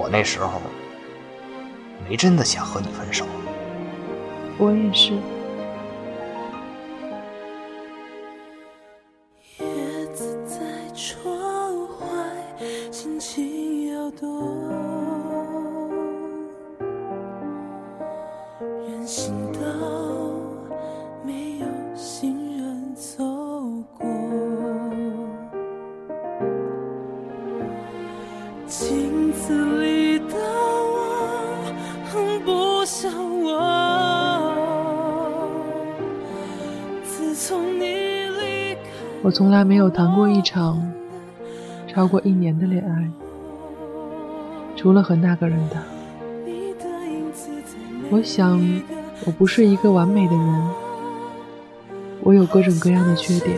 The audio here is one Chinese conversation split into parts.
我那时候没真的想和你分手。我也是。我从来没有谈过一场超过一年的恋爱，除了和那个人的。我想，我不是一个完美的人，我有各种各样的缺点。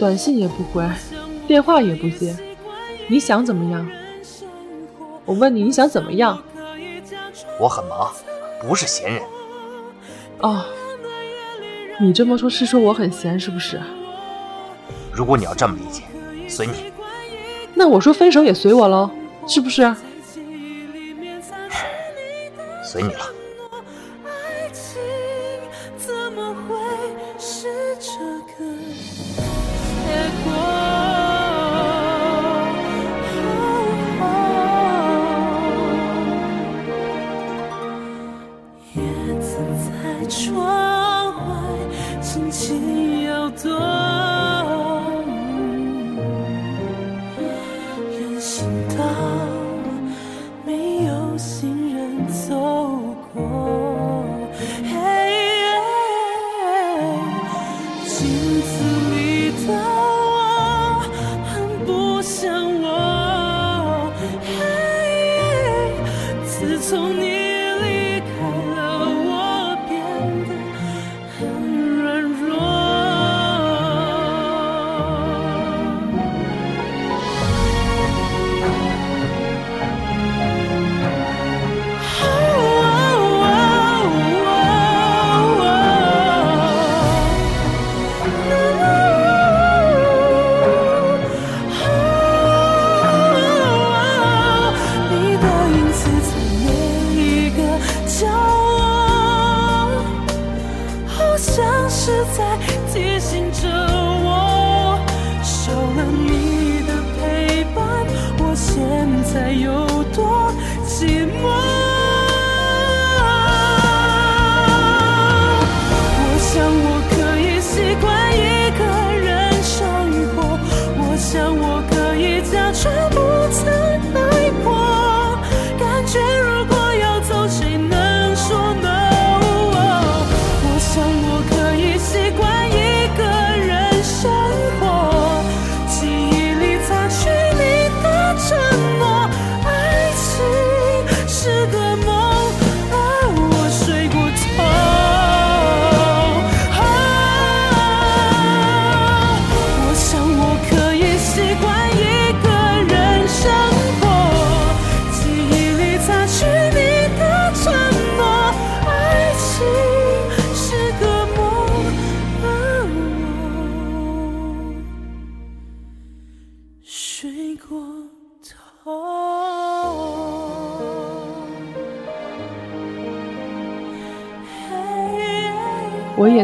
短信也不回。电话也不接，你想怎么样？我问你，你想怎么样？我很忙，不是闲人。哦，你这么说，是说我很闲，是不是？如果你要这么理解，随你。那我说分手也随我喽，是不是？随你了。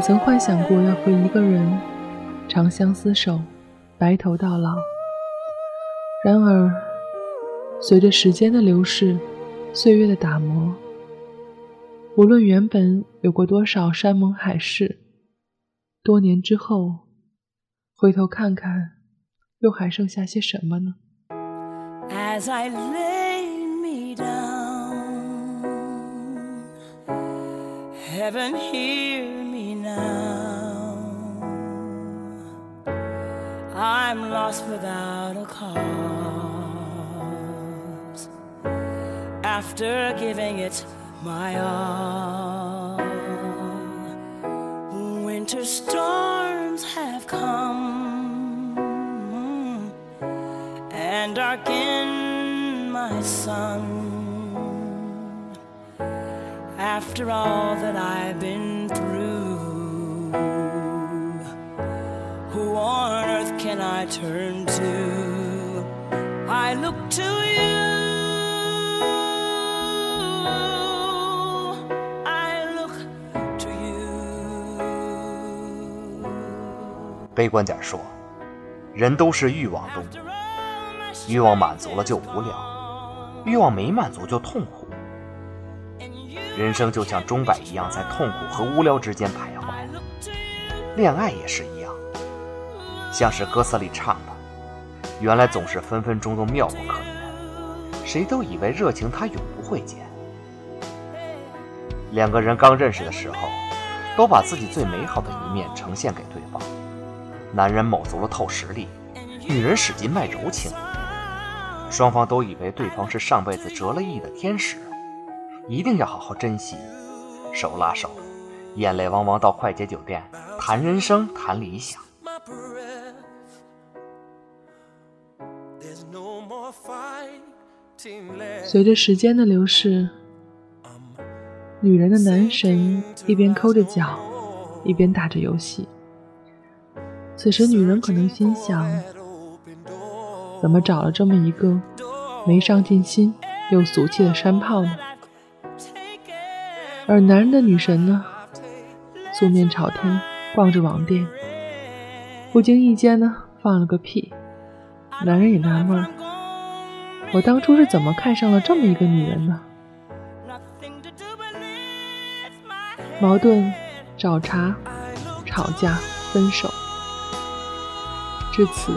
曾幻想过要和一个人长相厮守，白头到老。然而，随着时间的流逝，岁月的打磨，无论原本有过多少山盟海誓，多年之后，回头看看，又还剩下些什么呢 lost without a cause. After giving it my all, winter storms have come and darkened my sun. after all that I've been can I turn to? I look to you. I look to you. 悲观点说，人都是欲望动物，欲望满足了就无聊，欲望没满足就痛苦。人生就像钟摆一样，在痛苦和无聊之间徘徊。恋爱也是一样，像是歌词里唱的：“原来总是分分钟钟妙不可言，谁都以为热情它永不会减。”两个人刚认识的时候，都把自己最美好的一面呈现给对方。男人卯足了透实力，女人使劲卖柔情，双方都以为对方是上辈子折了翼的天使。一定要好好珍惜，手拉手，眼泪汪汪到快捷酒店谈人生谈理想。随着时间的流逝，女人的男神一边抠着脚，一边打着游戏。此时，女人可能心想：怎么找了这么一个没上进心又俗气的山炮呢？而男人的女神呢，素面朝天逛着网店，不经意间呢放了个屁。男人也纳闷：我当初是怎么看上了这么一个女人呢？矛盾、找茬、吵架、分手，至此，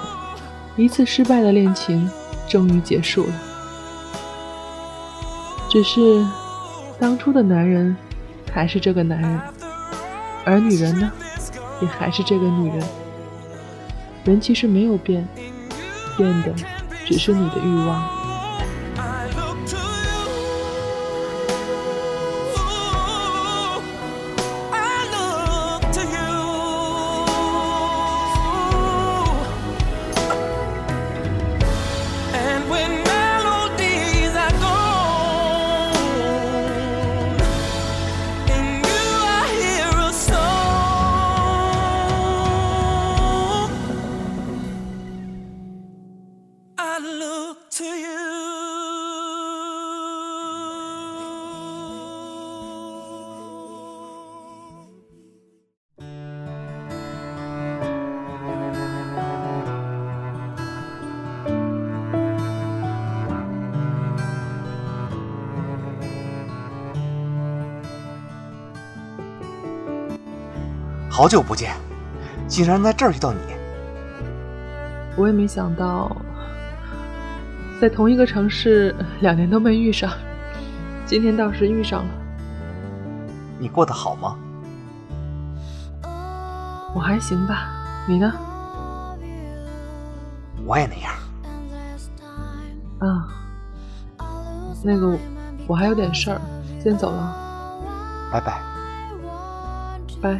一次失败的恋情终于结束了。只是。当初的男人还是这个男人，而女人呢，也还是这个女人。人其实没有变，变的只是你的欲望。好久不见，竟然在这儿遇到你。我也没想到，在同一个城市两年都没遇上，今天倒是遇上了。你过得好吗？我还行吧，你呢？我也那样。啊，那个，我还有点事儿，先走了。拜拜。拜。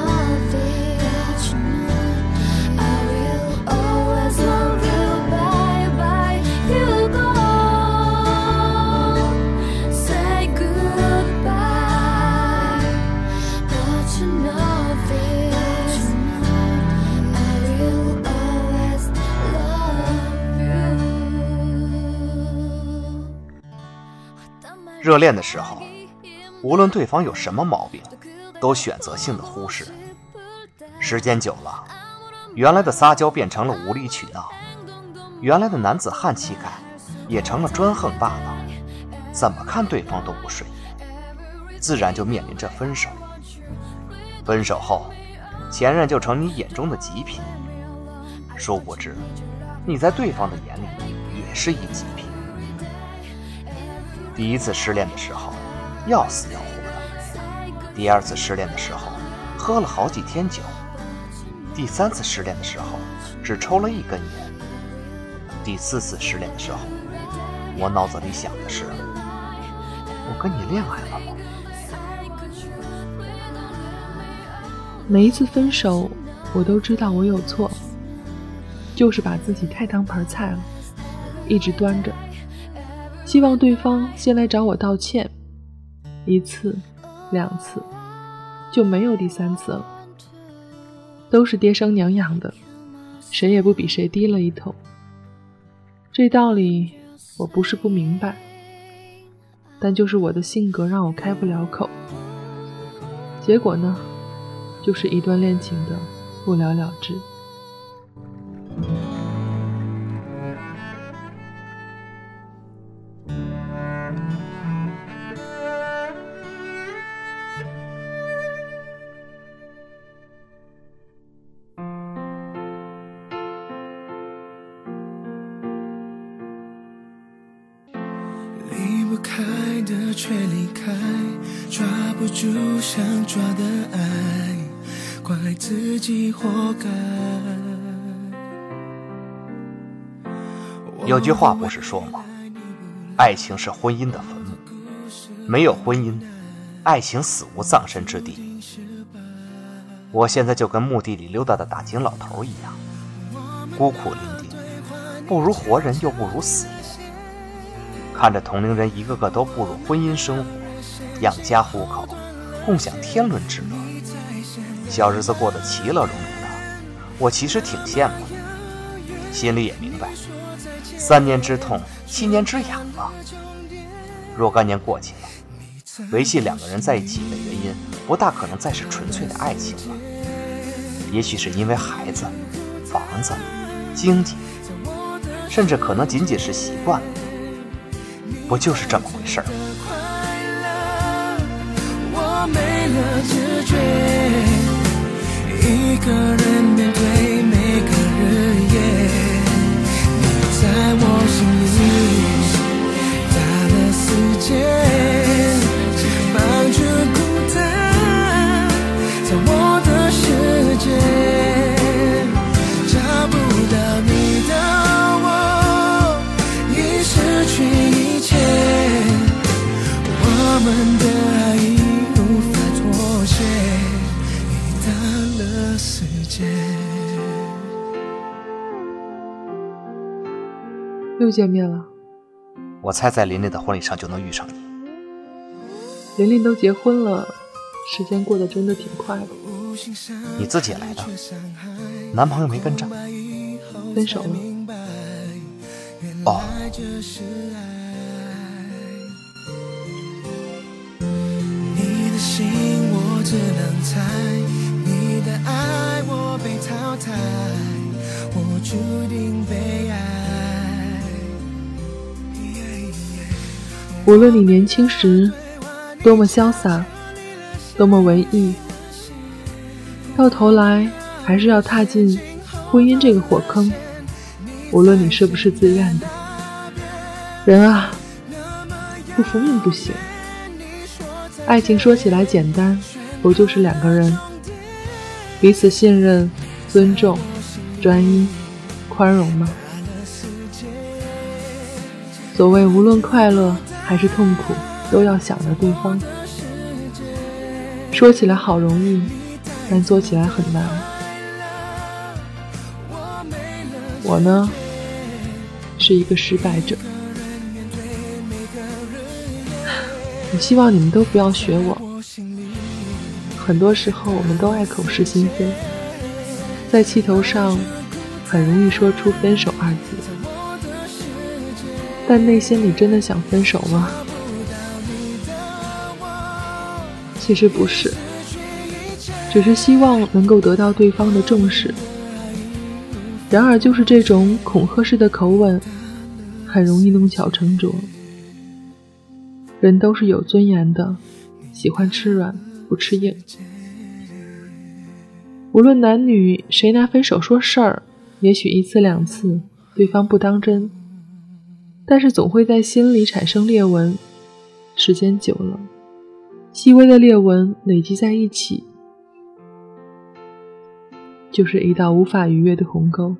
热恋的时候，无论对方有什么毛病，都选择性的忽视。时间久了，原来的撒娇变成了无理取闹，原来的男子汉气概也成了专横霸道，怎么看对方都不顺眼，自然就面临着分手。分手后，前任就成你眼中的极品，殊不知，你在对方的眼里也是一极品。第一次失恋的时候，要死要活的，第二次失恋的时候，喝了好几天酒；第三次失恋的时候，只抽了一根烟；第四次失恋的时候，我脑子里想的是：我跟你恋爱了吗？每一次分手，我都知道我有错，就是把自己太当盘菜了，一直端着，希望对方先来找我道歉，一次。两次就没有第三次了，都是爹生娘养的，谁也不比谁低了一头。这道理我不是不明白，但就是我的性格让我开不了口。结果呢，就是一段恋情的不了了之。己活该。有句话不是说吗？爱情是婚姻的坟墓，没有婚姻，爱情死无葬身之地。我现在就跟墓地里溜达的打更老头一样，孤苦伶仃，不如活人，又不如死人。看着同龄人一个个都步入婚姻生活，养家糊口，共享天伦之乐，小日子过得其乐融融的，我其实挺羡慕的，心里也明白，三年之痛，七年之痒吧。若干年过去了，维系两个人在一起的原因，不大可能再是纯粹的爱情了，也许是因为孩子、房子、经济，甚至可能仅仅是习惯了。不就是这么回事儿？一个人面对每个日夜，你在我心里大了世界，见面了。我猜在琳琳的婚礼上就能遇上你。琳琳都结婚了，时间过得真的挺快的。你自己来的，男朋友没跟着，分手了。哦。只能猜无论你年轻时多么潇洒多么文艺到头来还是要踏进婚姻这个火坑。无论你是不是自愿的。人啊不服命不行。爱情说起来简单不就是两个人。彼此信任、尊重、专一、宽容吗？所谓无论快乐还是痛苦，都要想着对方。说起来好容易，但做起来很难。我呢，是一个失败者。我希望你们都不要学我。很多时候，我们都爱口是心非，在气头上很容易说出“分手”二字，但内心里真的想分手吗？其实不是，只是希望能够得到对方的重视。然而，就是这种恐吓式的口吻，很容易弄巧成拙。人都是有尊严的，喜欢吃软。不吃硬，无论男女，谁拿分手说事儿，也许一次两次，对方不当真，但是总会在心里产生裂纹。时间久了，细微的裂纹累积在一起，就是一道无法逾越的鸿沟。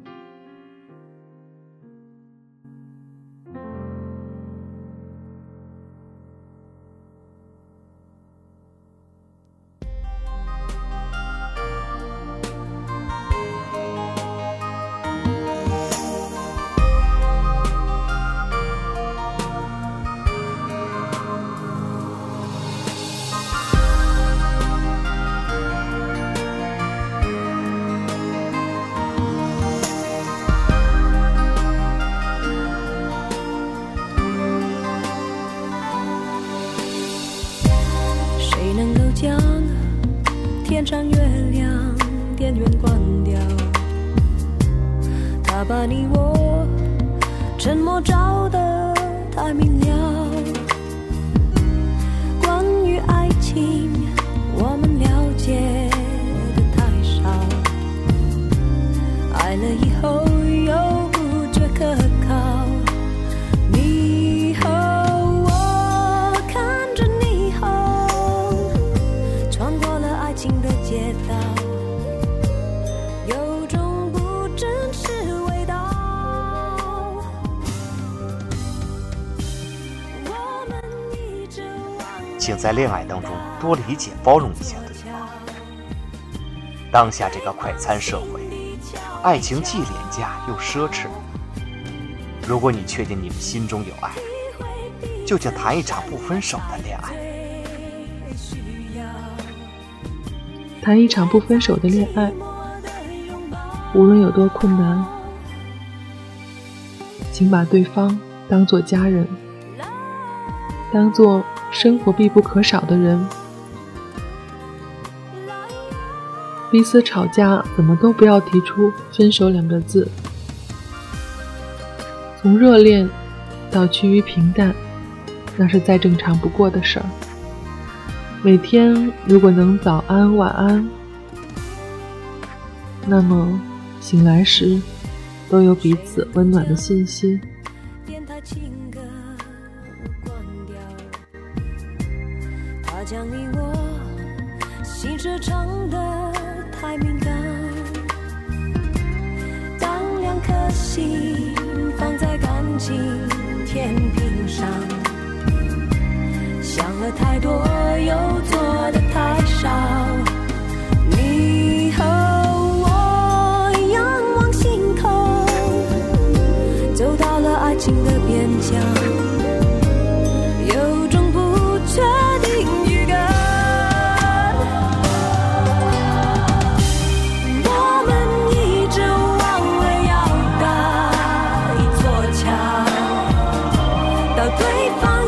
谁能够将天上月亮，电源关掉，他把你我沉默照得太明了。关于爱情，请在恋爱当中多理解、包容一下对方。当下这个快餐社会，爱情既廉价又奢侈。如果你确定你们心中有爱，就请谈一场不分手的恋爱。谈一场不分手的恋爱，无论有多困难，请把对方当做家人，当做生活必不可少的人。彼此吵架，怎么都不要提出分手两个字。从热恋到趋于平淡，那是再正常不过的事儿。每天如果能早安晚安，那么醒来时都有彼此温暖的信息。对方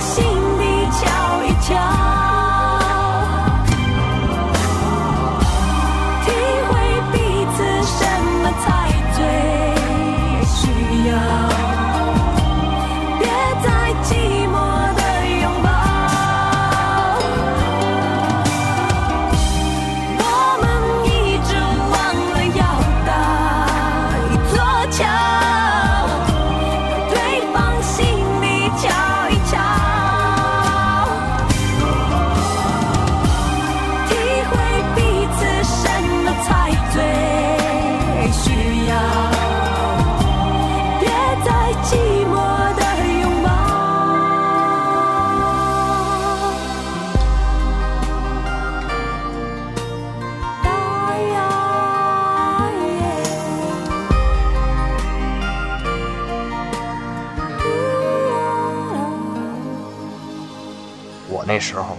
那时候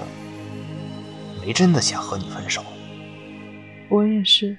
没真的想和你分手，我也是。